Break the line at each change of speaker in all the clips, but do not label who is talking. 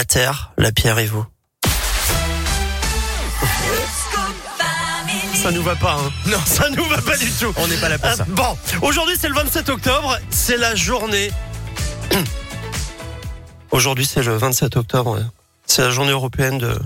La terre, la pierre et vous. Ça nous va pas, hein.
Non.
Ça nous va pas du tout.
On n'est pas là pour ça.
Bon, aujourd'hui c'est le 27 octobre, c'est la journée. Aujourd'hui c'est le 27 octobre, c'est la journée européenne de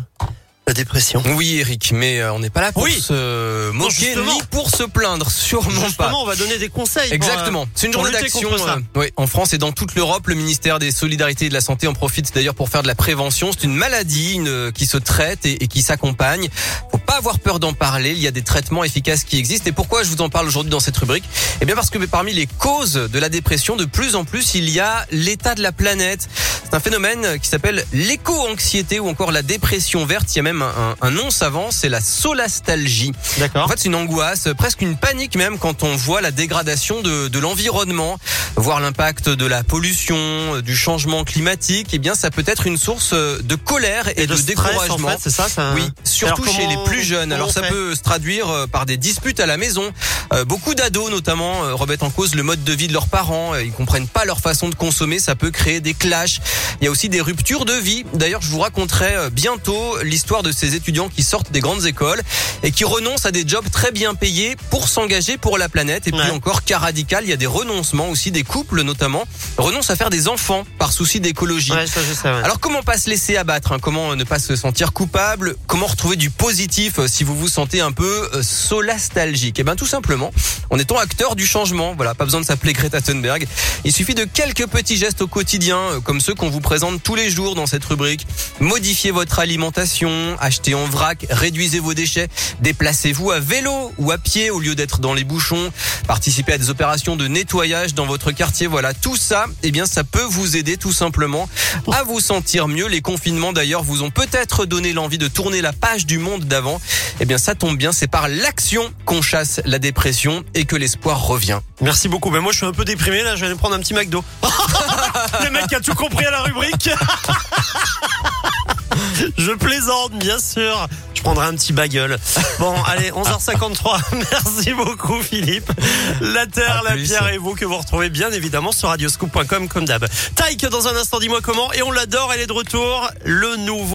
la dépression.
Oui, Eric, mais euh, on n'est pas là pour
Oui.
se moquer
justement.
ni pour se plaindre, sûrement pas.
Justement, on va donner des conseils.
Exactement.
euh,
C'est une journée d'action euh, ouais, en France et dans toute l'Europe. Le ministère des Solidarités et de la Santé en profite d'ailleurs pour faire de la prévention. C'est une maladie une, euh, qui se traite et, et qui s'accompagne. Faut pas avoir peur d'en parler. Il y a des traitements efficaces qui existent. Et pourquoi je vous en parle aujourd'hui dans cette rubrique? Eh bien parce que parmi les causes de la dépression, de plus en plus, il y a l'état de la planète. C'est un phénomène qui s'appelle l'éco-anxiété ou encore la dépression verte. Il y a même un, un nom savant, c'est la solastalgie.
D'accord.
En fait, c'est une angoisse, presque une panique même quand on voit la dégradation de, de l'environnement, voir l'impact de la pollution, euh, du changement climatique. Eh bien, ça peut être une source euh, de colère et, de,
stress,
découragement.
En fait, c'est ça, ça.
Oui, surtout chez les plus jeunes. Alors ça peut se traduire euh, par des disputes à la maison. Euh, beaucoup d'ados notamment euh, remettent en cause le mode de vie de leurs parents. Euh, Ils comprennent pas leur façon de consommer. Ça peut créer des clashs. Il y a aussi des ruptures de vie. D'ailleurs, je vous raconterai bientôt l'histoire de ces étudiants qui sortent des grandes écoles et qui renoncent à des jobs très bien payés pour s'engager pour la planète. Et puis
Ouais.
encore cas radical, il y a des renoncements aussi des couples notamment renoncent à faire des enfants par souci d'écologie.
Ouais, ouais.
Alors comment pas se laisser abattre hein? Comment ne pas se sentir coupable? Comment retrouver du positif si vous vous sentez un peu solastalgique? Eh bien tout simplement, en étant acteur du changement. Voilà, pas besoin de s'appeler Greta Thunberg. Il suffit de quelques petits gestes au quotidien, euh, comme ceux qu'on vous présente tous les jours dans cette rubrique. Modifiez votre alimentation, achetez en vrac, réduisez vos déchets, déplacez-vous à vélo ou à pied au lieu d'être dans les bouchons, participez à des opérations de nettoyage dans votre quartier. Voilà, tout ça, eh bien ça peut vous aider tout simplement à vous sentir mieux. Les confinements d'ailleurs vous ont peut-être donné l'envie de tourner la page du monde d'avant. Eh bien ça tombe bien, c'est par l'action qu'on chasse la dépression et que l'espoir revient.
Merci beaucoup. Ben moi, je suis un peu déprimé là. Je vais aller prendre un petit McDo. Le mec a tout compris à la rubrique. je plaisante, bien sûr. Je prendrai un petit bagel. Bon, allez, 11h53. Merci beaucoup, Philippe. La terre, la pierre et vous que vous retrouvez bien évidemment sur radioscoop.com comme d'hab. Taïk dans un instant, dis-moi comment. Et on l'adore. Elle est de retour. Le nouveau